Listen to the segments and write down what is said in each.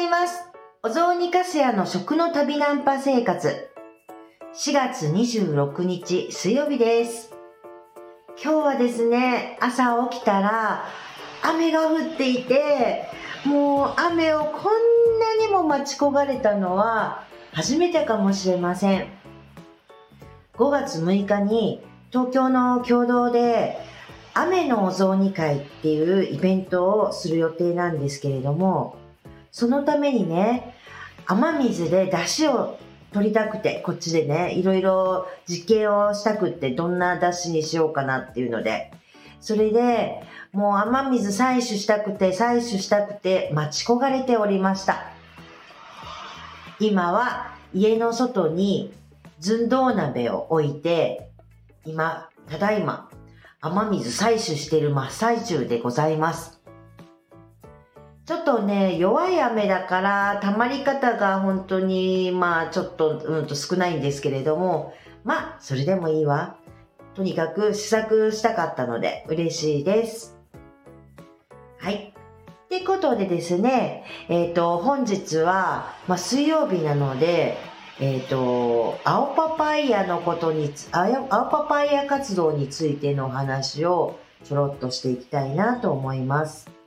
ざいます。お雑煮かすやの食の旅ナンパ生活。4月26日水曜日です。今日はですね、朝起きたら雨が降っていて、もう雨をこんなにも待ち焦がれたのは初めてかもしれません。5月6日に東京の共同で雨のお雑煮会っていうイベントをする予定なんですけれども、そのためにね、雨水で出汁を取りたくて、こっちでね、いろいろ実験をしたくって、どんな出汁にしようかなっていうので、それで、もう雨水採取したくて、採取したくて、待ち焦がれておりました。今は家の外に寸胴鍋を置いて、今、ただいま、雨水採取している真っ最中でございます。ちょっとね、弱い雨だから、溜まり方が本当に、まあ、ちょっと、うんと少ないんですけれども、まあ、それでもいいわ。とにかく試作したかったので、嬉しいです。はい。ってことでですね、えっ、と、本日は、まあ、水曜日なので、えっ、と、青パパイヤのことに、青パパイヤ活動についてのお話をちょろっとしていきたいなと思います。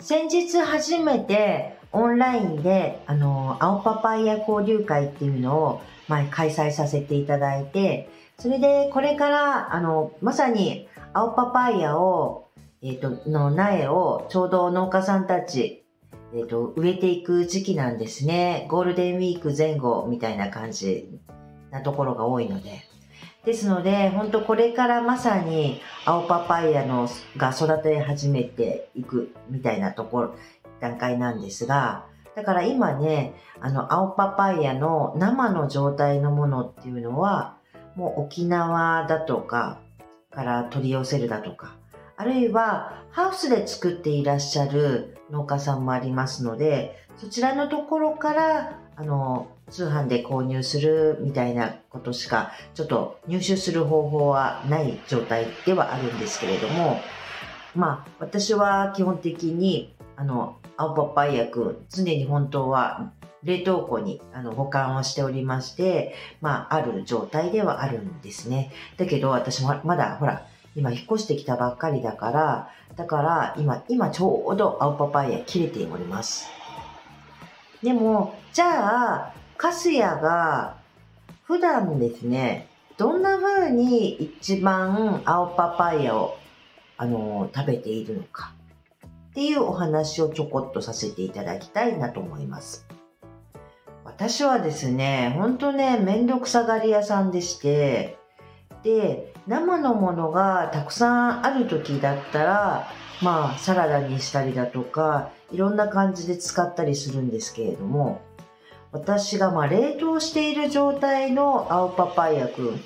先日初めてオンラインで、あの、青パパイヤ交流会っていうのを、まあ、開催させていただいて、それでこれから、あの、まさに青パパイヤを、えっ、と、の苗をちょうど農家さんたち、えっ、と、植えていく時期なんですね。ゴールデンウィーク前後みたいな感じなところが多いので。ですので、本当これからまさに青パパイヤのが育て始めていくみたいなところ、段階なんですが、だから今ね、あの、青パパイヤの生の状態のものっていうのは、もう沖縄だとかから取り寄せるだとか、あるいはハウスで作っていらっしゃる農家さんもありますので、そちらのところから、あの、通販で購入するみたいなことしか、ちょっと入手する方法はない状態ではあるんですけれども、まあ、私は基本的に、あの、青パパイヤくん、常に本当は冷凍庫にあの保管をしておりまして、まあ、ある状態ではあるんですね。だけど、私もまだ、ほら、今引っ越してきたばっかりだから、だから今、今ちょうど青パパイヤ切れております。でも、じゃあ、カスヤが普段ですね、どんな風に一番青パパイヤを、あの、食べているのかっていうお話をちょこっとさせていただきたいなと思います。私はですね、ほんとね、めんどくさがり屋さんでして、で、生のものがたくさんある時だったら、まあ、サラダにしたりだとか、いろんな感じで使ったりするんですけれども、私がま冷凍している状態の青パパイヤくん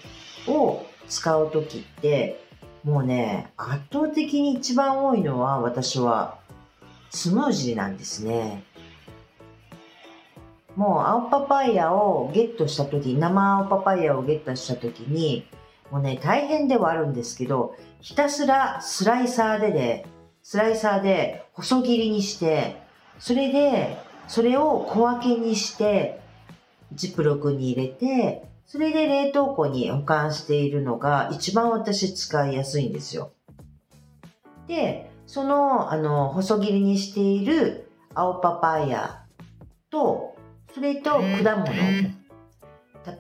を使う時って、もうね、圧倒的に一番多いのは私はスムージーなんですね。もう青パパイヤをゲットした時、生青パパイヤをゲットした時に、もうね、大変ではあるんですけど、ひたすらスライサーでで、スライサーで細切りにして、それで、それを小分けにして、ジップロックに入れて、それで冷凍庫に保管しているのが一番私使いやすいんですよ。で、その、あの、細切りにしている青パパイヤと、それと果物。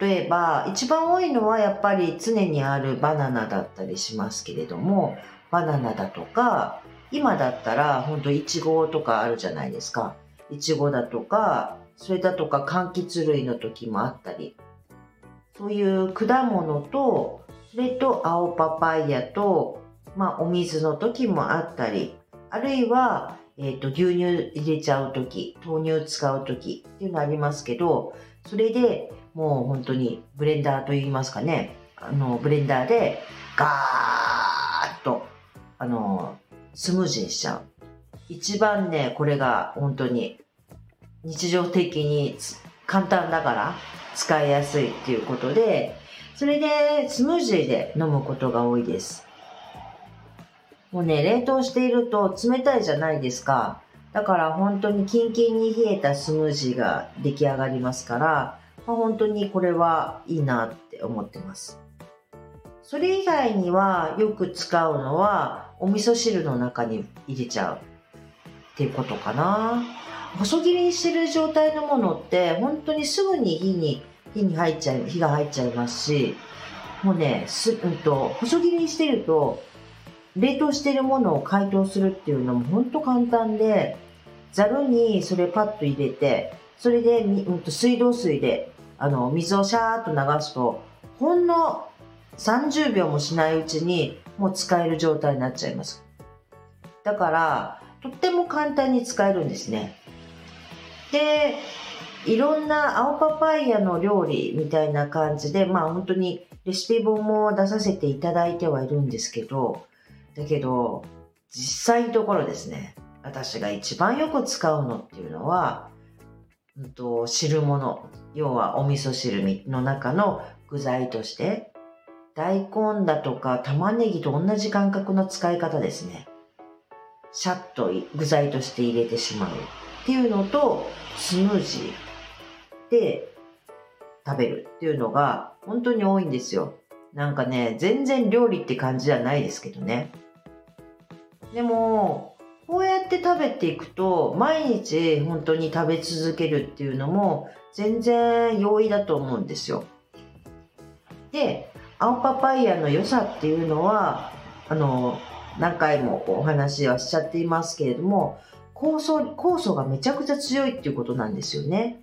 例えば、一番多いのはやっぱり常にあるバナナだったりしますけれども、バナナだとか、今だったら本当イチゴとかあるじゃないですか。イチゴだとか、それだとか柑橘類の時もあったり。そういう果物と、それと青パパイヤと、まあお水の時もあったり、あるいは、えっ、と、牛乳入れちゃう時、豆乳使う時っていうのありますけど、それでもう本当にブレンダーといいますかね、あの、ブレンダーでガーッと、あの、スムージーにしちゃう。一番ね、これが本当に日常的に簡単だから使いやすいっていうことで、それでスムージーで飲むことが多いです。もうね、冷凍していると冷たいじゃないですか。だだから本当にキンキンに冷えたスムージーが出来上がりますから、まあ、本当にこれはいいなって思ってます。それ以外にはよく使うのはお味噌汁の中に入れちゃうっていうことかな。細切りにしてる状態のものって本当にすぐに火に火に入っちゃう火が入っちゃいますしもうねす、うんと、細切りにしてると冷凍してるものを解凍するっていうのも本当簡単でざるにそれパッと入れてそれで、うんと、水道水であの水をシャーッと流すとほんの30秒もしないうちにもう使える状態になっちゃいます。だからとっても簡単に使えるんですね。で、いろんな青パパイヤの料理みたいな感じで、まあ本当にレシピ本も出させていただいてはいるんですけど、だけど、実際のところですね、私が一番よく使うのっていうのは、うんと、汁物、要はお味噌汁の中の具材として、大根だとか玉ねぎと同じ感覚の使い方ですね。シャッと具材として入れてしまう。っていうのと、スムージーで食べるっていうのが本当に多いんですよ。なんかね、全然料理って感じじゃないですけどね。でも、こうやって食べていくと、毎日本当に食べ続けるっていうのも全然容易だと思うんですよ。で、青パパイヤの良さっていうのは、あの、何回もお話はしちゃっていますけれども、酵素、酵素がめちゃくちゃ強いっていうことなんですよね。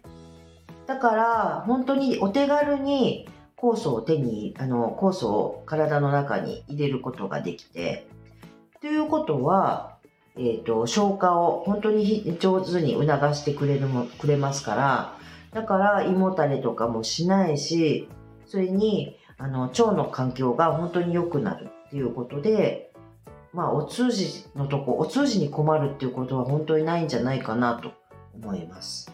だから、本当にお手軽に酵素を手に、あの、酵素を体の中に入れることができて、ということは、えっ、ー、と、消化を本当に上手に促してくれるも、くれますから、だから胃もたれとかもしないし、それに、あの、腸の環境が本当に良くなるっていうことで、まあ、お通じのとこ、お通じに困るっていうことは本当にないんじゃないかなと思います。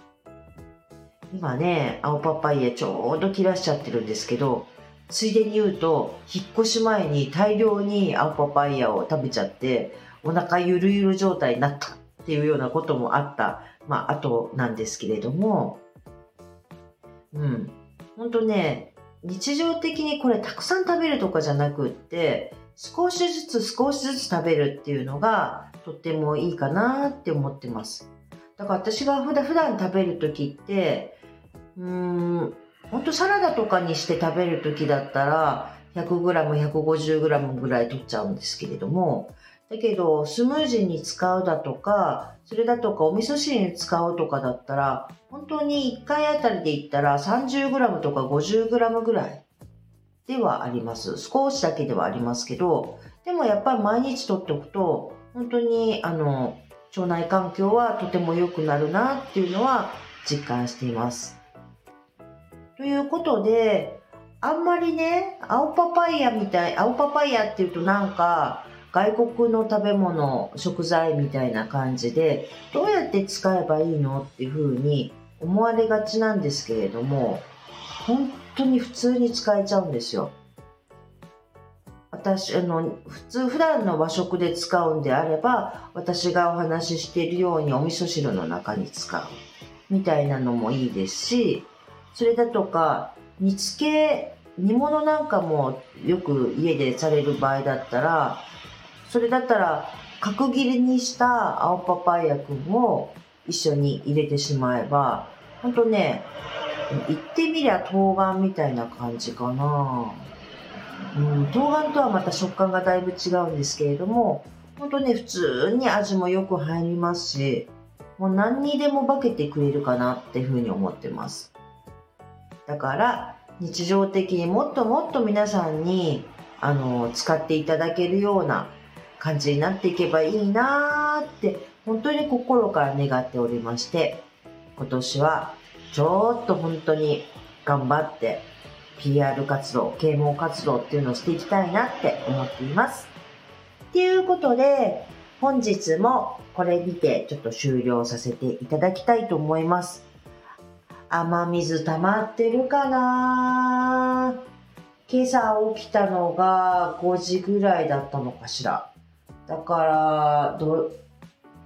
今ね、青パパイヤちょうど切らしちゃってるんですけど、ついでに言うと、引っ越し前に大量に青パパイヤを食べちゃって、お腹ゆるゆる状態になったっていうようなこともあった、まあ、後なんですけれども、うん。ほんとね、日常的にこれたくさん食べるとかじゃなくって、少しずつ少しずつ食べるっていうのがとってもいいかなって思ってます。だから私が普段普段食べる時って、うーん、ほんとサラダとかにして食べる時だったら 100g、150g ぐらい取っちゃうんですけれども、だけど、スムージーに使うだとか、それだとかお味噌汁に使うとかだったら、本当に1回あたりで言ったら 30g とか 50g ぐらいではあります。少しだけではありますけど、でもやっぱり毎日とっておくと、本当にあの、腸内環境はとても良くなるなっていうのは実感しています。ということで、あんまりね、青パパイヤみたい、青パパイヤっていうとなんか、外国の食べ物、食材みたいな感じで、どうやって使えばいいのっていうふうに思われがちなんですけれども、本当に普通に使えちゃうんですよ。私、あの、普通、普段の和食で使うんであれば、私がお話ししているようにお味噌汁の中に使う。みたいなのもいいですし、それだとか、煮付け、煮物なんかもよく家でされる場合だったら、それだったら、角切りにした青パパイヤくんを一緒に入れてしまえば、ほんとね、言ってみりゃ冬瓜みたいな感じかな。うん、冬瓜とはまた食感がだいぶ違うんですけれども、ほんとね、普通に味もよく入りますし、もう何にでも化けてくれるかなっていうふうに思ってます。だから、日常的にもっともっと皆さんに、あの、使っていただけるような感じになっていけばいいなーって、本当に心から願っておりまして、今年はちょっと本当に頑張って PR 活動、啓蒙活動っていうのをしていきたいなって思っています。っていうことで、本日もこれにてちょっと終了させていただきたいと思います。雨水溜まってるかな今朝起きたのが5時ぐらいだったのかしら。だから、ど、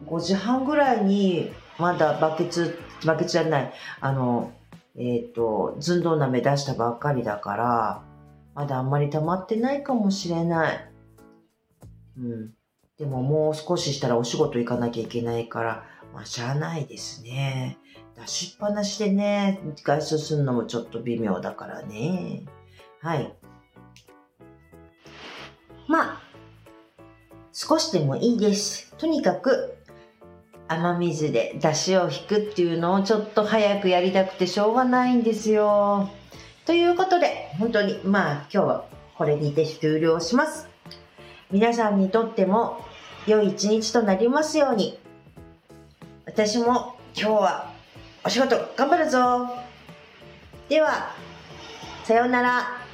5時半ぐらいにまだバケツ、バケツじゃない、あの、えっ、ー、と、寸胴鍋出したばっかりだから、まだあんまり溜まってないかもしれない。うん。でももう少ししたらお仕事行かなきゃいけないから、まあ、しゃあないですね。出しっぱなしでね、外出するのもちょっと微妙だからね。はい。まあ、少しでもいいです。とにかく、雨水で出汁を引くっていうのをちょっと早くやりたくてしょうがないんですよ。ということで、本当に、まあ今日はこれにて終了します。皆さんにとっても良い一日となりますように。私も今日はお仕事頑張るぞでは、さようなら。